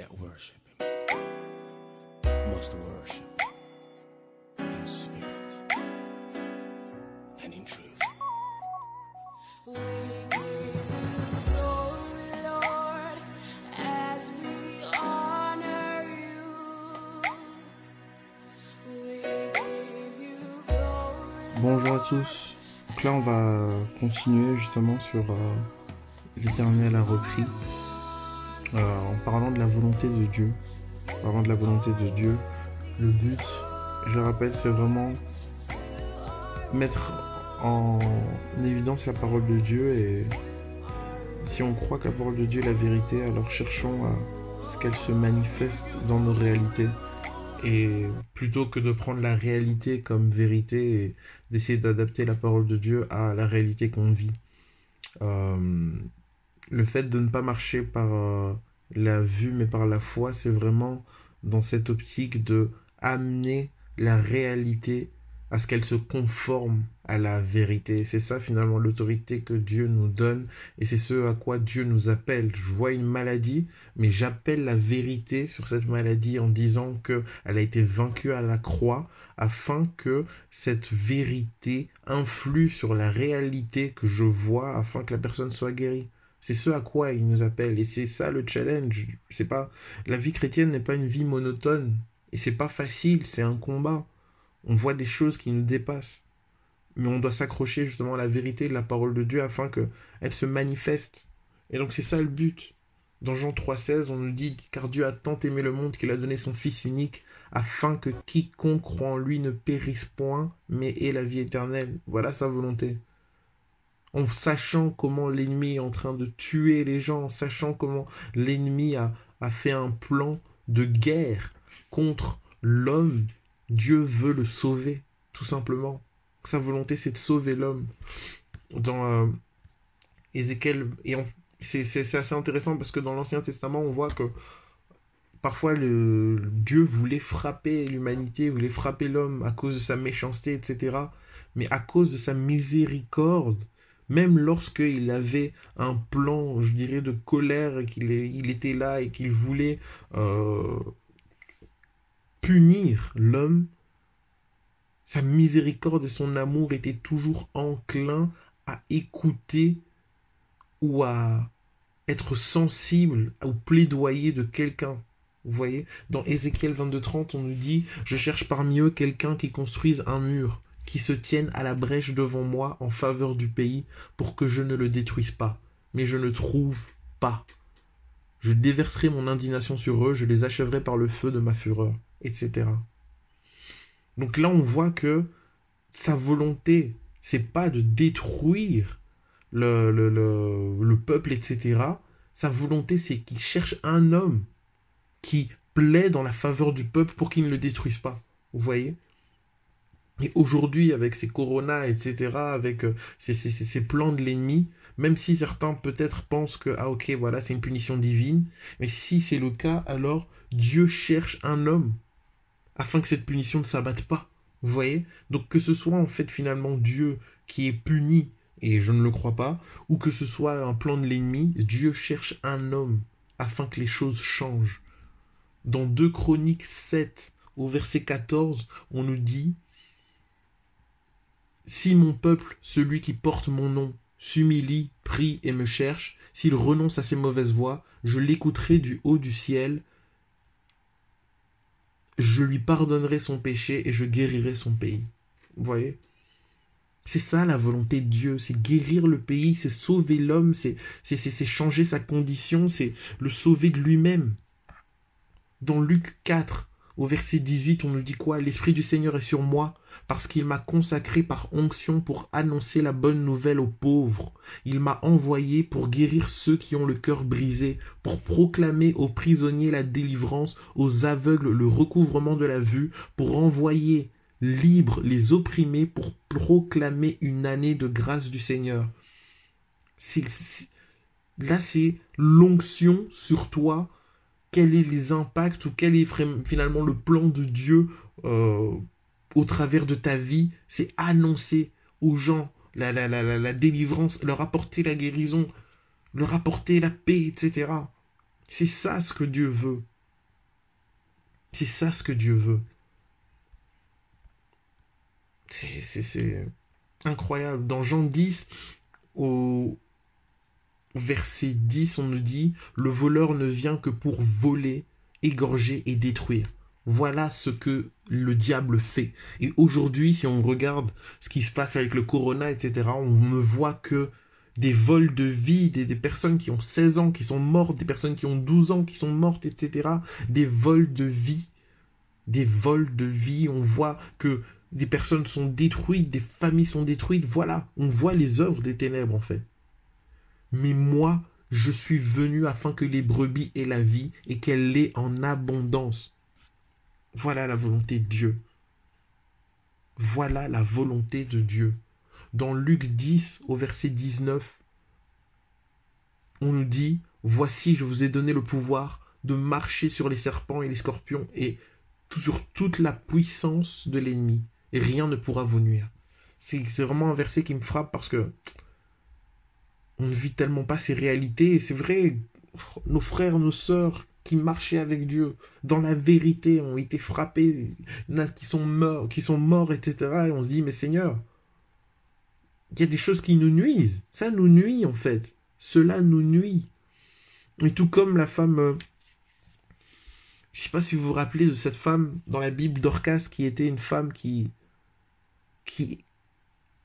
that worship worship in spirit and in truth. Bonjour à tous. Donc là, on va continuer justement sur euh, l'Éternel a repris en parlant de la volonté de Dieu. Parlant de la volonté de Dieu, le but, je le rappelle, c'est vraiment mettre en évidence la parole de Dieu et si on croit que la parole de Dieu est la vérité, alors cherchons à ce qu'elle se manifeste dans nos réalités. Et plutôt que de prendre la réalité comme vérité et d'essayer d'adapter la parole de Dieu à la réalité qu'on vit. Euh, le fait de ne pas marcher par euh, la vue mais par la foi, c'est vraiment dans cette optique de amener la réalité à ce qu'elle se conforme à la vérité. C'est ça finalement l'autorité que Dieu nous donne et c'est ce à quoi Dieu nous appelle. Je vois une maladie, mais j'appelle la vérité sur cette maladie en disant que elle a été vaincue à la croix afin que cette vérité influe sur la réalité que je vois afin que la personne soit guérie. C'est ce à quoi il nous appelle et c'est ça le challenge. C'est pas la vie chrétienne n'est pas une vie monotone et c'est pas facile, c'est un combat. On voit des choses qui nous dépassent. Mais on doit s'accrocher justement à la vérité de la parole de Dieu afin qu'elle se manifeste. Et donc c'est ça le but. Dans Jean 3,16, on nous dit Car Dieu a tant aimé le monde qu'il a donné son Fils unique, afin que quiconque croit en lui ne périsse point, mais ait la vie éternelle. Voilà sa volonté. En sachant comment l'ennemi est en train de tuer les gens, en sachant comment l'ennemi a, fait un plan de guerre contre l'homme Dieu veut le sauver, tout simplement. Sa volonté, c'est de sauver l'homme. Dans euh, c'est assez intéressant parce que dans l'Ancien Testament, on voit que parfois Dieu voulait frapper l'humanité, voulait frapper l'homme à cause de sa méchanceté, etc. Mais à cause de sa miséricorde, même lorsqu'il avait un plan, je dirais, de colère qu'il il était là et qu'il voulait euh, punir l'homme, sa miséricorde et son amour étaient toujours enclins à écouter ou à être sensible au plaidoyer de quelqu'un. Vous voyez, dans Ézéchiel 22.30, on nous dit Je cherche parmi eux quelqu'un qui construise un mur, qui se tienne à la brèche devant moi en faveur du pays, pour que je ne le détruise pas. Mais je ne trouve pas. Je déverserai mon indignation sur eux, je les achèverai par le feu de ma fureur, etc. Donc là, on voit que sa volonté, c'est pas de détruire le, le, le, le peuple, etc. Sa volonté, c'est qu'il cherche un homme qui plaît dans la faveur du peuple pour qu'il ne le détruise pas. Vous voyez? Et aujourd'hui, avec ces coronas, etc., avec euh, ces, ces, ces plans de l'ennemi, même si certains peut-être pensent que, ah ok, voilà, c'est une punition divine, mais si c'est le cas, alors Dieu cherche un homme afin que cette punition ne s'abatte pas. Vous voyez? Donc que ce soit en fait finalement Dieu qui est puni, et je ne le crois pas, ou que ce soit un plan de l'ennemi, Dieu cherche un homme afin que les choses changent. Dans 2 Chroniques 7, au verset 14, on nous dit Si mon peuple, celui qui porte mon nom, s'humilie, prie et me cherche, s'il renonce à ses mauvaises voies, je l'écouterai du haut du ciel, je lui pardonnerai son péché et je guérirai son pays. Vous voyez? C'est ça la volonté de Dieu, c'est guérir le pays, c'est sauver l'homme, c'est changer sa condition, c'est le sauver de lui-même. Dans Luc 4, au verset 18, on nous dit quoi? L'Esprit du Seigneur est sur moi, parce qu'il m'a consacré par onction pour annoncer la bonne nouvelle aux pauvres. Il m'a envoyé pour guérir ceux qui ont le cœur brisé, pour proclamer aux prisonniers la délivrance, aux aveugles le recouvrement de la vue, pour envoyer libres les opprimés, pour proclamer une année de grâce du Seigneur. là, c'est l'onction sur toi. Quels sont les impacts ou quel est finalement le plan de Dieu euh, au travers de ta vie, c'est annoncer aux gens la, la, délivrance, leur apporter la guérison, leur apporter la paix, etc. C'est ça ce que Dieu veut. C'est ça ce que Dieu veut. C'est incroyable. Dans Jean 10, au verset 10, on nous dit, le voleur ne vient que pour voler, égorger et détruire. Voilà ce que le diable fait. Et aujourd'hui, si on regarde ce qui se passe avec le corona, etc., on ne voit que des vols de vie, des, des, personnes qui ont 16 ans qui sont mortes, des personnes qui ont 12 ans qui sont mortes, etc. Des vols de vie. Des vols de vie. On voit que des personnes sont détruites, des familles sont détruites. Voilà, on voit les œuvres des ténèbres en fait. Mais moi, je suis venu afin que les brebis aient la vie et qu'elle l'ait en abondance. Voilà la volonté de Dieu. Voilà la volonté de Dieu. Dans Luc 10 au verset 19, on nous dit, Voici, je vous ai donné le pouvoir de marcher sur les serpents et les scorpions et sur toute la puissance de l'ennemi, et rien ne pourra vous nuire. C'est vraiment un verset qui me frappe parce que on ne vit tellement pas ces réalités, c'est vrai, nos frères, nos sœurs qui marchaient avec Dieu dans la vérité ont été frappés, qui sont morts, qui sont morts, etc. Et on se dit, mais Seigneur, il y a des choses qui nous nuisent. Ça nous nuit en fait. Cela nous nuit. Et tout comme la femme, euh, je ne sais pas si vous vous rappelez de cette femme dans la Bible Dorcas qui était une femme qui qui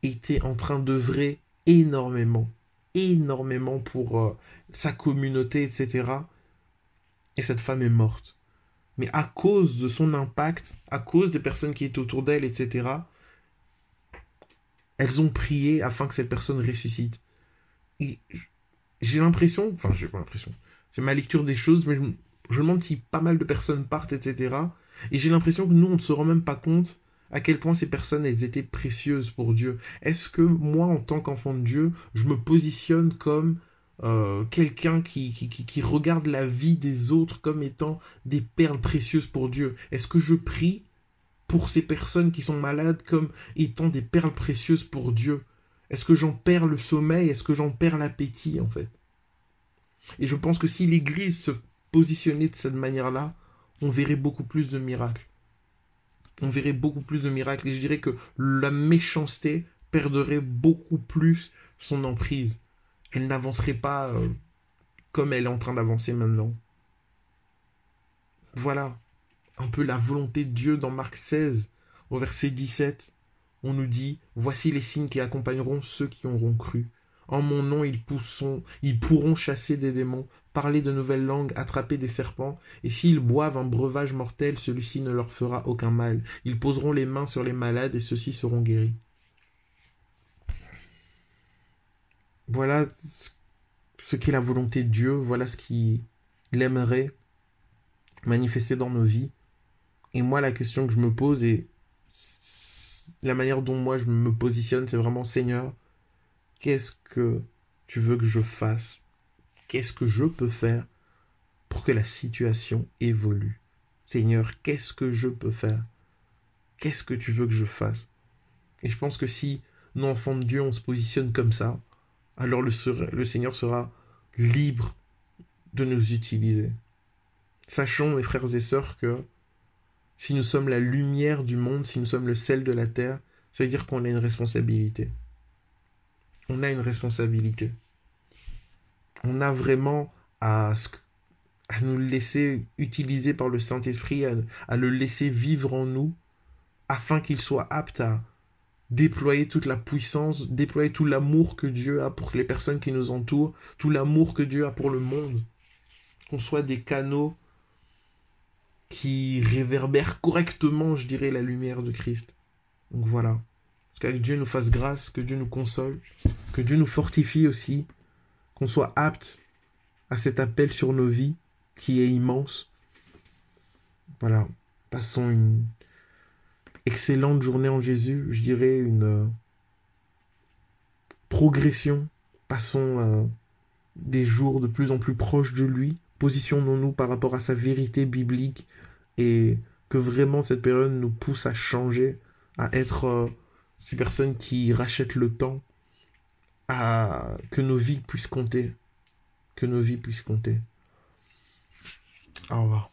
était en train d'œuvrer énormément, énormément pour euh, sa communauté, etc. Et cette femme est morte. Mais à cause de son impact, à cause des personnes qui étaient autour d'elle, etc., elles ont prié afin que cette personne ressuscite. Et j'ai l'impression, enfin j'ai pas l'impression, c'est ma lecture des choses, mais je, je me demande si pas mal de personnes partent, etc. Et j'ai l'impression que nous, on ne se rend même pas compte à quel point ces personnes, elles étaient précieuses pour Dieu. Est-ce que moi, en tant qu'enfant de Dieu, je me positionne comme euh, quelqu'un qui, regarde la vie des autres comme étant des perles précieuses pour Dieu? Est-ce que je prie pour ces personnes qui sont malades comme étant des perles précieuses pour Dieu? Est-ce que j'en perds le sommeil? Est-ce que j'en perds l'appétit en fait? Et je pense que si l'Église se positionnait de cette manière-là, on verrait beaucoup plus de miracles. On verrait beaucoup plus de miracles et je dirais que la méchanceté perdrait beaucoup plus son emprise. Elle n'avancerait pas euh, comme elle est en train d'avancer maintenant. Voilà un peu la volonté de Dieu dans Marc 16 au verset 17. On nous dit, voici les signes qui accompagneront ceux qui auront cru. En mon nom, ils, pourront chasser des démons, parler de nouvelles langues, attraper des serpents, et s'ils boivent un breuvage mortel, celui-ci ne leur fera aucun mal. Ils poseront les mains sur les malades, et ceux-ci seront guéris. Voilà ce qu'est la volonté de Dieu, voilà ce qu'il aimerait manifester dans nos vies. Et moi, la question que je me pose et la manière dont moi je me positionne, c'est vraiment Seigneur, qu'est-ce que tu veux que je fasse? Qu'est-ce que je peux faire pour que la situation évolue? Seigneur, qu'est-ce que je peux faire? Qu'est-ce que tu veux que je fasse? Et je pense que si nous, enfants de Dieu, on se positionne comme ça, alors le, le Seigneur sera libre de nous utiliser. Sachons, mes frères et sœurs, que si nous sommes la lumière du monde, si nous sommes le sel de la terre, ça veut dire qu'on a une responsabilité. On a une responsabilité. On a vraiment à, nous laisser utiliser par le Saint-Esprit, à, à le laisser vivre en nous, afin qu'il soit apte à déployer toute la puissance, déployer tout l'amour que Dieu a pour les personnes qui nous entourent, tout l'amour que Dieu a pour le monde. Qu'on soit des canaux qui réverbèrent correctement, je dirais, la lumière de Christ. Donc voilà. Que Dieu nous fasse grâce, que Dieu nous console, que Dieu nous fortifie aussi, qu'on soit apte à cet appel sur nos vies qui est immense. Voilà. Passons une, excellente journée en Jésus, je dirais une euh, progression. Passons euh, des jours de plus en plus proches de lui. Positionnons-nous par rapport à sa vérité biblique et que vraiment cette période nous pousse à changer, à être euh, ces personnes qui rachètent le temps, à que nos vies puissent compter, que nos vies puissent compter. Au revoir.